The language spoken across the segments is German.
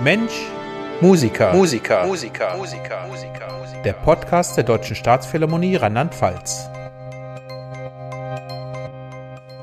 Mensch, Musiker. Musiker. Musiker. Musiker. Musiker. Der Podcast der Deutschen Staatsphilharmonie Rheinland-Pfalz.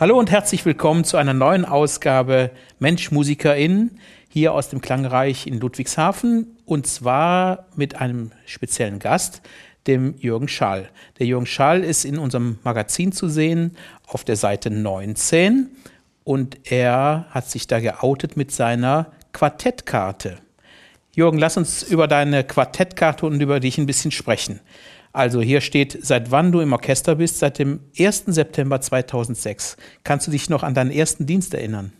Hallo und herzlich willkommen zu einer neuen Ausgabe Mensch, MusikerInnen hier aus dem Klangreich in Ludwigshafen und zwar mit einem speziellen Gast, dem Jürgen Schall. Der Jürgen Schall ist in unserem Magazin zu sehen auf der Seite 19 und er hat sich da geoutet mit seiner Quartettkarte. Jürgen, lass uns über deine Quartettkarte und über dich ein bisschen sprechen. Also hier steht, seit wann du im Orchester bist, seit dem 1. September 2006. Kannst du dich noch an deinen ersten Dienst erinnern?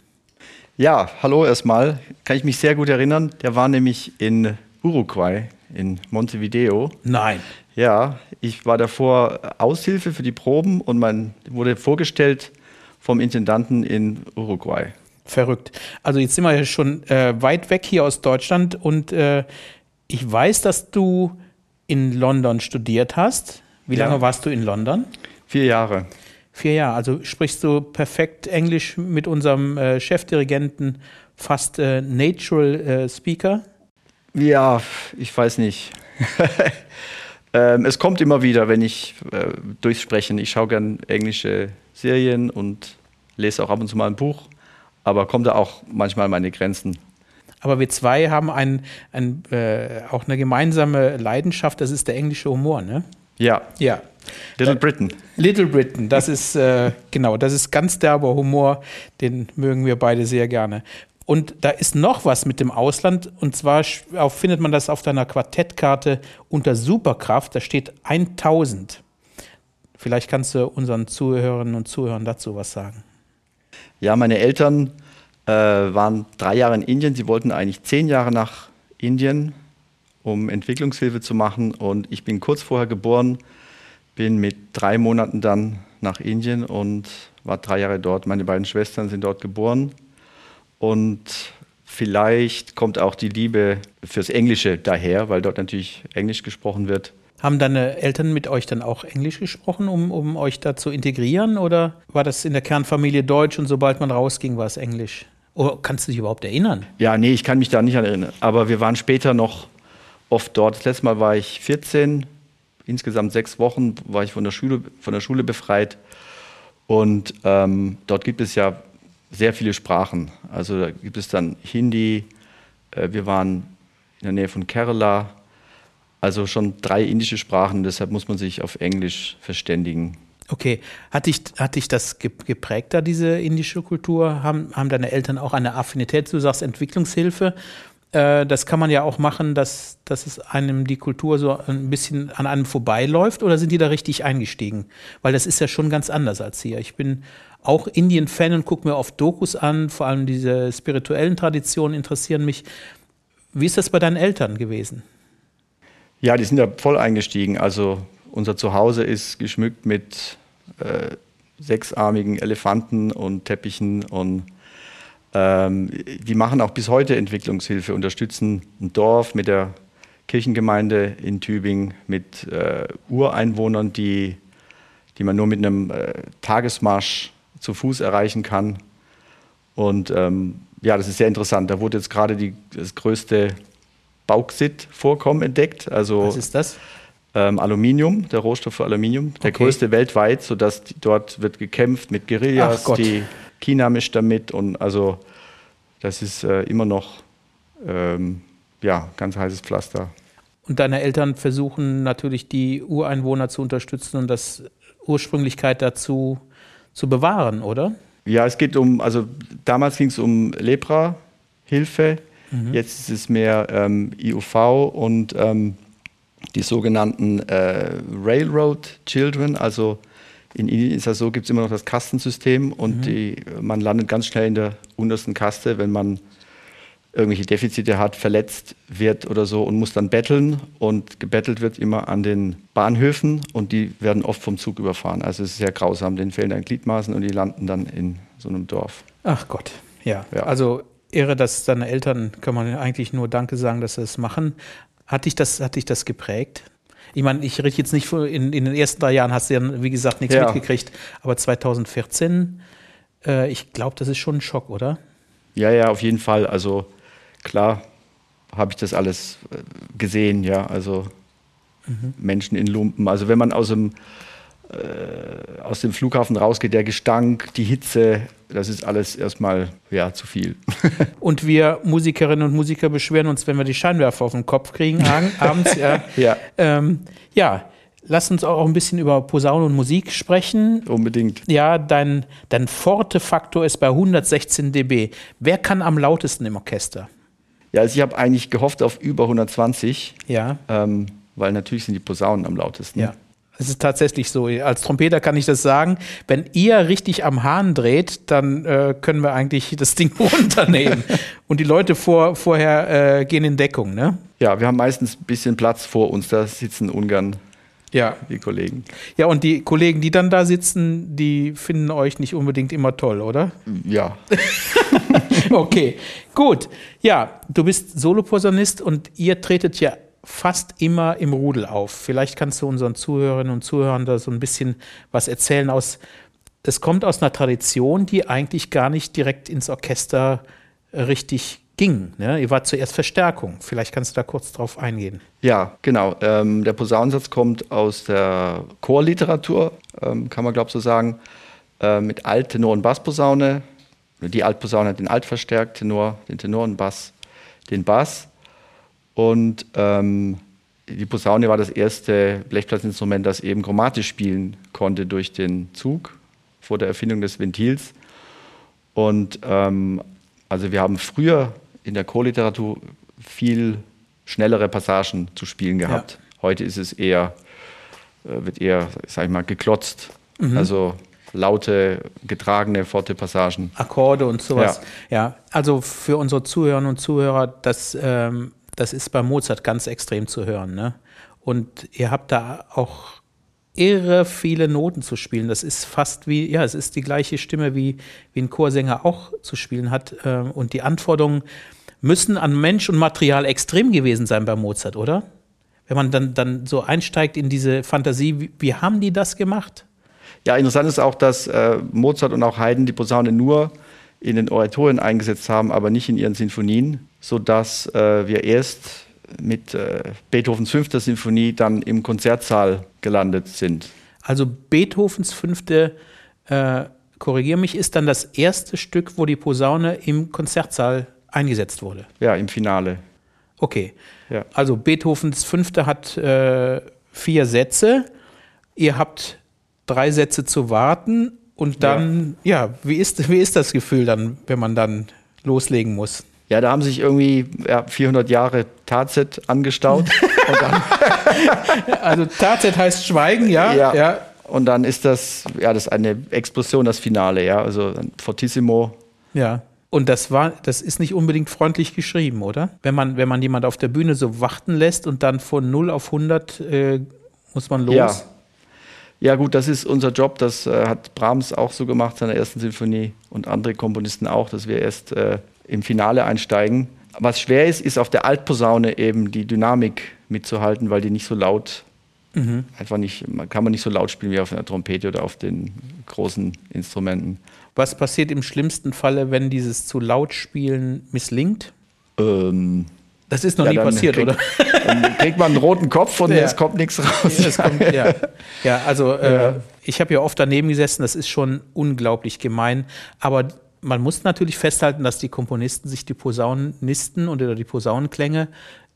Ja, hallo erstmal. Kann ich mich sehr gut erinnern. Der war nämlich in Uruguay, in Montevideo. Nein. Ja, ich war davor Aushilfe für die Proben und man wurde vorgestellt vom Intendanten in Uruguay. Verrückt. Also jetzt sind wir ja schon äh, weit weg hier aus Deutschland und äh, ich weiß, dass du in London studiert hast. Wie ja. lange warst du in London? Vier Jahre. Vier Jahre. Also sprichst du perfekt Englisch mit unserem äh, Chefdirigenten, fast äh, Natural äh, Speaker? Ja, ich weiß nicht. ähm, es kommt immer wieder, wenn ich äh, durchs Sprechen. Ich schaue gern englische Serien und lese auch ab und zu mal ein Buch aber kommen da auch manchmal meine Grenzen. Aber wir zwei haben ein, ein, äh, auch eine gemeinsame Leidenschaft, das ist der englische Humor, ne? Ja. Ja. Little Britain. Little Britain, das ist, äh, genau, das ist ganz derber Humor, den mögen wir beide sehr gerne. Und da ist noch was mit dem Ausland, und zwar findet man das auf deiner Quartettkarte unter Superkraft, da steht 1000. Vielleicht kannst du unseren Zuhörerinnen und Zuhörern dazu was sagen. Ja, meine Eltern äh, waren drei Jahre in Indien. Sie wollten eigentlich zehn Jahre nach Indien, um Entwicklungshilfe zu machen. Und ich bin kurz vorher geboren, bin mit drei Monaten dann nach Indien und war drei Jahre dort. Meine beiden Schwestern sind dort geboren. Und vielleicht kommt auch die Liebe fürs Englische daher, weil dort natürlich Englisch gesprochen wird. Haben deine Eltern mit euch dann auch Englisch gesprochen, um, um euch da zu integrieren? Oder war das in der Kernfamilie Deutsch und sobald man rausging, war es Englisch? Oder kannst du dich überhaupt erinnern? Ja, nee, ich kann mich da nicht erinnern. Aber wir waren später noch oft dort. Das letzte Mal war ich 14, insgesamt sechs Wochen war ich von der Schule, von der Schule befreit. Und ähm, dort gibt es ja sehr viele Sprachen. Also da gibt es dann Hindi, äh, wir waren in der Nähe von Kerala, also schon drei indische Sprachen, deshalb muss man sich auf Englisch verständigen. Okay, hat dich, hat dich das geprägt, da diese indische Kultur? Haben, haben deine Eltern auch eine Affinität? Du sagst Entwicklungshilfe. Äh, das kann man ja auch machen, dass, dass es einem die Kultur so ein bisschen an einem vorbeiläuft oder sind die da richtig eingestiegen? Weil das ist ja schon ganz anders als hier. Ich bin auch Indien-Fan und gucke mir oft Dokus an, vor allem diese spirituellen Traditionen interessieren mich. Wie ist das bei deinen Eltern gewesen? Ja, die sind ja voll eingestiegen. Also unser Zuhause ist geschmückt mit äh, sechsarmigen Elefanten und Teppichen und ähm, die machen auch bis heute Entwicklungshilfe, unterstützen ein Dorf mit der Kirchengemeinde in Tübingen, mit äh, Ureinwohnern, die, die man nur mit einem äh, Tagesmarsch zu Fuß erreichen kann. Und ähm, ja, das ist sehr interessant. Da wurde jetzt gerade die, das größte Bauxit-Vorkommen entdeckt. Also, Was ist das? Ähm, Aluminium, der Rohstoff für Aluminium, der okay. größte weltweit, sodass die, dort wird gekämpft mit Guerillas, die China mischt damit und also das ist äh, immer noch ähm, ja, ganz heißes Pflaster. Und deine Eltern versuchen natürlich die Ureinwohner zu unterstützen und das Ursprünglichkeit dazu zu bewahren, oder? Ja, es geht um, also damals ging es um Lepra-Hilfe, Mhm. Jetzt ist es mehr ähm, IUV und ähm, die sogenannten äh, Railroad Children, also in Indien ist das so, gibt es immer noch das Kastensystem und mhm. die, man landet ganz schnell in der untersten Kaste, wenn man irgendwelche Defizite hat, verletzt wird oder so und muss dann betteln und gebettelt wird immer an den Bahnhöfen und die werden oft vom Zug überfahren. Also es ist sehr grausam, denen fehlen dann Gliedmaßen und die landen dann in so einem Dorf. Ach Gott, ja. ja. Also irre, dass deine Eltern, kann man eigentlich nur Danke sagen, dass sie das machen. Hat dich das, hat dich das geprägt? Ich meine, ich rede jetzt nicht in, in den ersten drei Jahren hast du ja, wie gesagt, nichts ja. mitgekriegt, aber 2014, äh, ich glaube, das ist schon ein Schock, oder? Ja, ja, auf jeden Fall. Also klar, habe ich das alles äh, gesehen, ja. Also mhm. Menschen in Lumpen. Also wenn man aus dem, äh, aus dem Flughafen rausgeht, der Gestank, die Hitze, das ist alles erstmal ja, zu viel. und wir Musikerinnen und Musiker beschweren uns, wenn wir die Scheinwerfer auf den Kopf kriegen abends. Ja. ja. Ähm, ja. Lass uns auch ein bisschen über Posaune und Musik sprechen. Unbedingt. Ja, dein, dein Forte-Faktor ist bei 116 dB. Wer kann am lautesten im Orchester? Ja, also ich habe eigentlich gehofft auf über 120. Ja. Ähm, weil natürlich sind die Posaunen am lautesten. Ja. Es ist tatsächlich so. Als Trompeter kann ich das sagen. Wenn ihr richtig am Hahn dreht, dann äh, können wir eigentlich das Ding runternehmen. Und die Leute vor, vorher äh, gehen in Deckung, ne? Ja, wir haben meistens ein bisschen Platz vor uns. Da sitzen ungern ja. die Kollegen. Ja, und die Kollegen, die dann da sitzen, die finden euch nicht unbedingt immer toll, oder? Ja. okay, gut. Ja, du bist Soloposaunist und ihr tretet ja fast immer im Rudel auf. Vielleicht kannst du unseren Zuhörerinnen und Zuhörern da so ein bisschen was erzählen aus. Es kommt aus einer Tradition, die eigentlich gar nicht direkt ins Orchester richtig ging. Ne? Ihr wart zuerst Verstärkung. Vielleicht kannst du da kurz drauf eingehen. Ja, genau. Ähm, der Posaunensatz kommt aus der Chorliteratur, ähm, kann man glaube ich so sagen, äh, mit Alt-, Tenor- und Bassposaune. Die Altposaune hat den Alt Tenor, den Tenor und Bass, den Bass. Und ähm, die Posaune war das erste Blechblattinstrument, das eben chromatisch spielen konnte durch den Zug vor der Erfindung des Ventils. Und ähm, also wir haben früher in der Chorliteratur viel schnellere Passagen zu spielen gehabt. Ja. Heute ist es eher, äh, wird eher, sag ich mal, geklotzt. Mhm. Also laute, getragene, forte Passagen. Akkorde und sowas. Ja, ja. also für unsere Zuhörerinnen und Zuhörer, das ähm, das ist bei Mozart ganz extrem zu hören. Ne? Und ihr habt da auch irre viele Noten zu spielen. Das ist fast wie, ja, es ist die gleiche Stimme, wie, wie ein Chorsänger auch zu spielen hat. Ähm, und die Anforderungen müssen an Mensch und Material extrem gewesen sein bei Mozart, oder? Wenn man dann, dann so einsteigt in diese Fantasie, wie, wie haben die das gemacht? Ja, interessant ist auch, dass äh, Mozart und auch Haydn die Posaune nur in den Oratorien eingesetzt haben, aber nicht in ihren Sinfonien, sodass äh, wir erst mit äh, Beethovens fünfter Sinfonie dann im Konzertsaal gelandet sind. Also Beethovens fünfte, äh, korrigiere mich, ist dann das erste Stück, wo die Posaune im Konzertsaal eingesetzt wurde. Ja, im Finale. Okay. Ja. Also Beethovens fünfte hat äh, vier Sätze. Ihr habt drei Sätze zu warten und dann, ja. ja, wie, ist, wie ist das Gefühl dann, wenn man dann loslegen muss? Ja, da haben sich irgendwie ja, 400 Jahre Tazet angestaut. also Tazet heißt Schweigen, ja? ja? ja. Und dann ist das, ja, das ist eine Explosion, das Finale, ja. Also Fortissimo. Ja. Und das war, das ist nicht unbedingt freundlich geschrieben, oder? Wenn man, wenn man jemand auf der Bühne so warten lässt und dann von 0 auf 100 äh, muss man los. Ja. Ja, gut, das ist unser Job. Das äh, hat Brahms auch so gemacht, seiner ersten Sinfonie und andere Komponisten auch, dass wir erst äh, im Finale einsteigen. Was schwer ist, ist auf der Altposaune eben die Dynamik mitzuhalten, weil die nicht so laut, mhm. einfach nicht, kann man nicht so laut spielen wie auf einer Trompete oder auf den großen Instrumenten. Was passiert im schlimmsten Falle, wenn dieses zu laut spielen misslingt? Ähm, das ist noch ja, nie passiert, krieg, oder? Dann kriegt man einen roten Kopf und ja. es kommt nichts raus. Ja, kommt, ja. also äh, ich habe ja oft daneben gesessen, das ist schon unglaublich gemein. Aber man muss natürlich festhalten, dass die Komponisten sich die Posaunisten oder die Posaunenklänge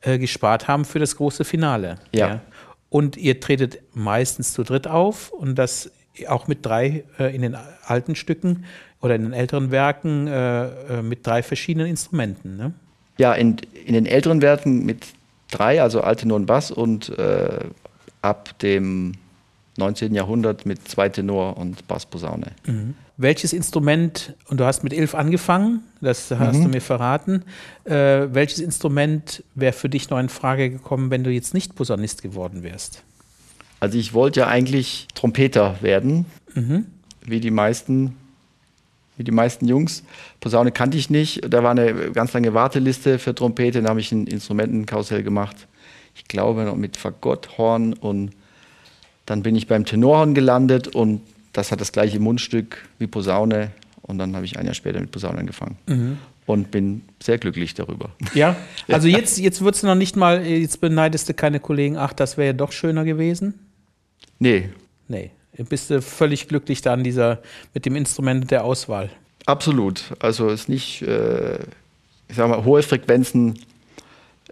äh, gespart haben für das große Finale. Ja. Und ihr tretet meistens zu dritt auf und das auch mit drei äh, in den alten Stücken oder in den älteren Werken äh, äh, mit drei verschiedenen Instrumenten. Ne? Ja, in, in den älteren Werken mit drei, also Altenor und Bass und äh, ab dem 19. Jahrhundert mit zwei Tenor und Bassposaune. Mhm. Welches Instrument, und du hast mit Ilf angefangen, das hast mhm. du mir verraten, äh, welches Instrument wäre für dich noch in Frage gekommen, wenn du jetzt nicht Posaunist geworden wärst? Also ich wollte ja eigentlich Trompeter werden, mhm. wie die meisten wie die meisten Jungs. Posaune kannte ich nicht. Da war eine ganz lange Warteliste für Trompete. Dann habe ich ein Instrumentenkarussell gemacht. Ich glaube noch mit Fagotthorn und dann bin ich beim Tenorhorn gelandet und das hat das gleiche Mundstück wie Posaune. Und dann habe ich ein Jahr später mit Posaune angefangen. Mhm. und bin sehr glücklich darüber. Ja, also jetzt, jetzt würdest du noch nicht mal, jetzt beneidest du keine Kollegen, ach, das wäre ja doch schöner gewesen? Nee. Nee. Bist du völlig glücklich da an dieser, mit dem Instrument der Auswahl? Absolut. Also ist nicht, äh, ich sag mal, hohe Frequenzen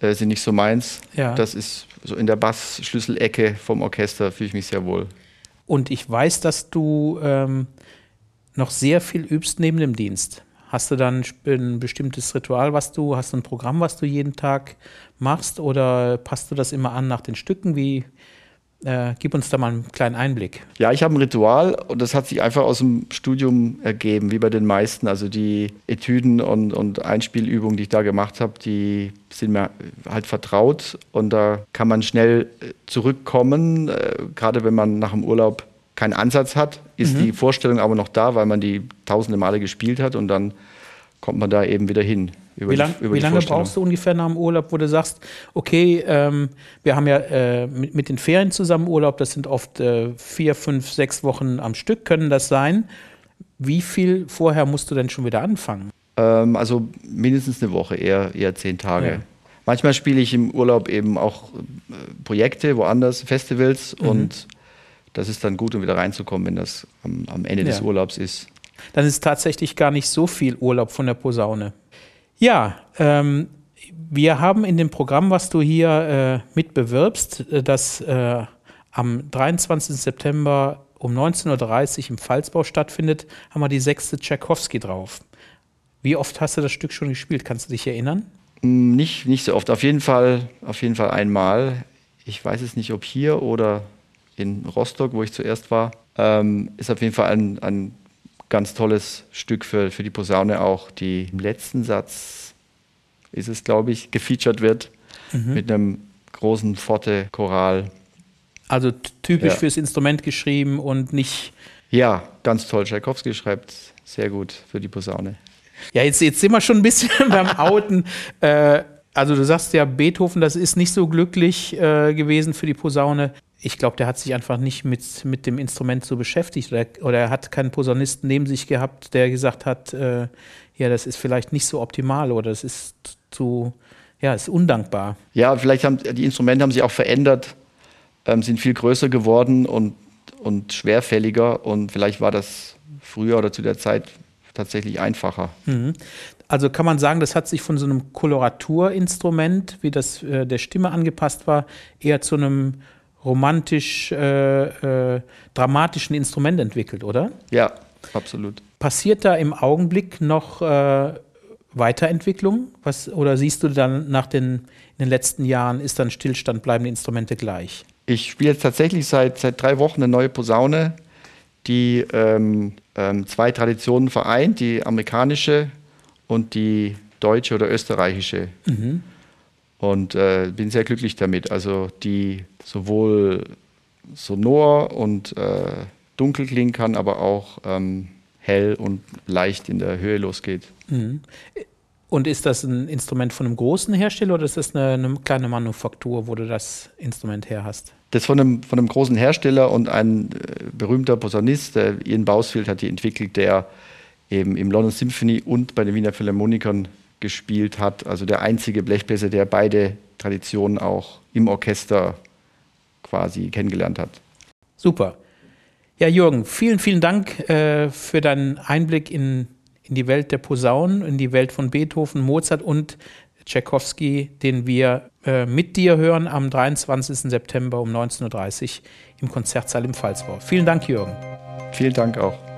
äh, sind nicht so meins. Ja. Das ist so in der Bassschlüsselecke vom Orchester fühle ich mich sehr wohl. Und ich weiß, dass du ähm, noch sehr viel übst neben dem Dienst. Hast du dann ein bestimmtes Ritual, was du, hast du ein Programm, was du jeden Tag machst oder passt du das immer an nach den Stücken? Wie, äh, gib uns da mal einen kleinen Einblick. Ja, ich habe ein Ritual und das hat sich einfach aus dem Studium ergeben, wie bei den meisten. Also die Etüden und, und Einspielübungen, die ich da gemacht habe, die sind mir halt vertraut und da kann man schnell äh, zurückkommen, äh, gerade wenn man nach dem Urlaub keinen Ansatz hat, ist mhm. die Vorstellung aber noch da, weil man die tausende Male gespielt hat und dann kommt man da eben wieder hin. Wie, lang, die, wie lange brauchst du ungefähr nach dem Urlaub, wo du sagst, okay, ähm, wir haben ja äh, mit, mit, den Ferien zusammen Urlaub, das sind oft äh, vier, fünf, sechs Wochen am Stück, können das sein. Wie viel vorher musst du denn schon wieder anfangen? Ähm, also mindestens eine Woche, eher, eher zehn Tage. Ja. Manchmal spiele ich im Urlaub eben auch äh, Projekte, woanders, Festivals mhm. und das ist dann gut, um wieder reinzukommen, wenn das am, am Ende ja. des Urlaubs ist. Dann ist tatsächlich gar nicht so viel Urlaub von der Posaune. Ja, ähm, wir haben in dem Programm, was du hier äh, mitbewirbst, äh, das äh, am 23. September um 19.30 Uhr im Pfalzbau stattfindet, haben wir die sechste Tchaikovsky drauf. Wie oft hast du das Stück schon gespielt? Kannst du dich erinnern? Mm, nicht, nicht so oft. Auf jeden Fall, auf jeden Fall einmal. Ich weiß es nicht, ob hier oder in Rostock, wo ich zuerst war, ähm, ist auf jeden Fall ein, ein ganz tolles Stück für, für die Posaune auch, die im letzten Satz ist es, glaube ich, gefeatured wird mhm. mit einem großen Forte-Choral. Also typisch ja. fürs Instrument geschrieben und nicht. Ja, ganz toll. Tchaikovsky schreibt sehr gut für die Posaune. Ja, jetzt, jetzt sind wir schon ein bisschen beim Outen. Äh, also du sagst ja, Beethoven, das ist nicht so glücklich äh, gewesen für die Posaune ich glaube, der hat sich einfach nicht mit, mit dem Instrument so beschäftigt oder, oder er hat keinen Posaunisten neben sich gehabt, der gesagt hat, äh, ja, das ist vielleicht nicht so optimal oder das ist zu, ja, ist undankbar. Ja, vielleicht haben die Instrumente haben sich auch verändert, ähm, sind viel größer geworden und, und schwerfälliger und vielleicht war das früher oder zu der Zeit tatsächlich einfacher. Mhm. Also kann man sagen, das hat sich von so einem Koloraturinstrument, wie das äh, der Stimme angepasst war, eher zu einem romantisch, äh, äh, dramatischen Instrument entwickelt, oder? Ja, absolut. Passiert da im Augenblick noch äh, Weiterentwicklung? Was, oder siehst du dann nach den, in den letzten Jahren, ist dann Stillstand, bleiben die Instrumente gleich? Ich spiele jetzt tatsächlich seit, seit drei Wochen eine neue Posaune, die ähm, ähm, zwei Traditionen vereint, die amerikanische und die deutsche oder österreichische. Mhm. Und äh, bin sehr glücklich damit. Also die sowohl sonor und äh, dunkel klingen kann, aber auch ähm, hell und leicht in der Höhe losgeht. Mhm. Und ist das ein Instrument von einem großen Hersteller oder ist das eine, eine, kleine Manufaktur, wo du das Instrument her hast? Das von einem, von einem großen Hersteller und ein äh, berühmter Posaunist, der Ian Bausfield, hat die entwickelt, der eben im London Symphony und bei den Wiener Philharmonikern gespielt hat. Also der einzige Blechbläser, der beide Traditionen auch im Orchester quasi kennengelernt hat. Super. Ja, Jürgen, vielen, vielen Dank äh, für deinen Einblick in, in die Welt der Posaunen, in die Welt von Beethoven, Mozart und Tchaikovsky, den wir äh, mit dir hören am 23. September um 19.30 Uhr im Konzertsaal im Pfalzbau. Vielen Dank, Jürgen. Vielen Dank auch.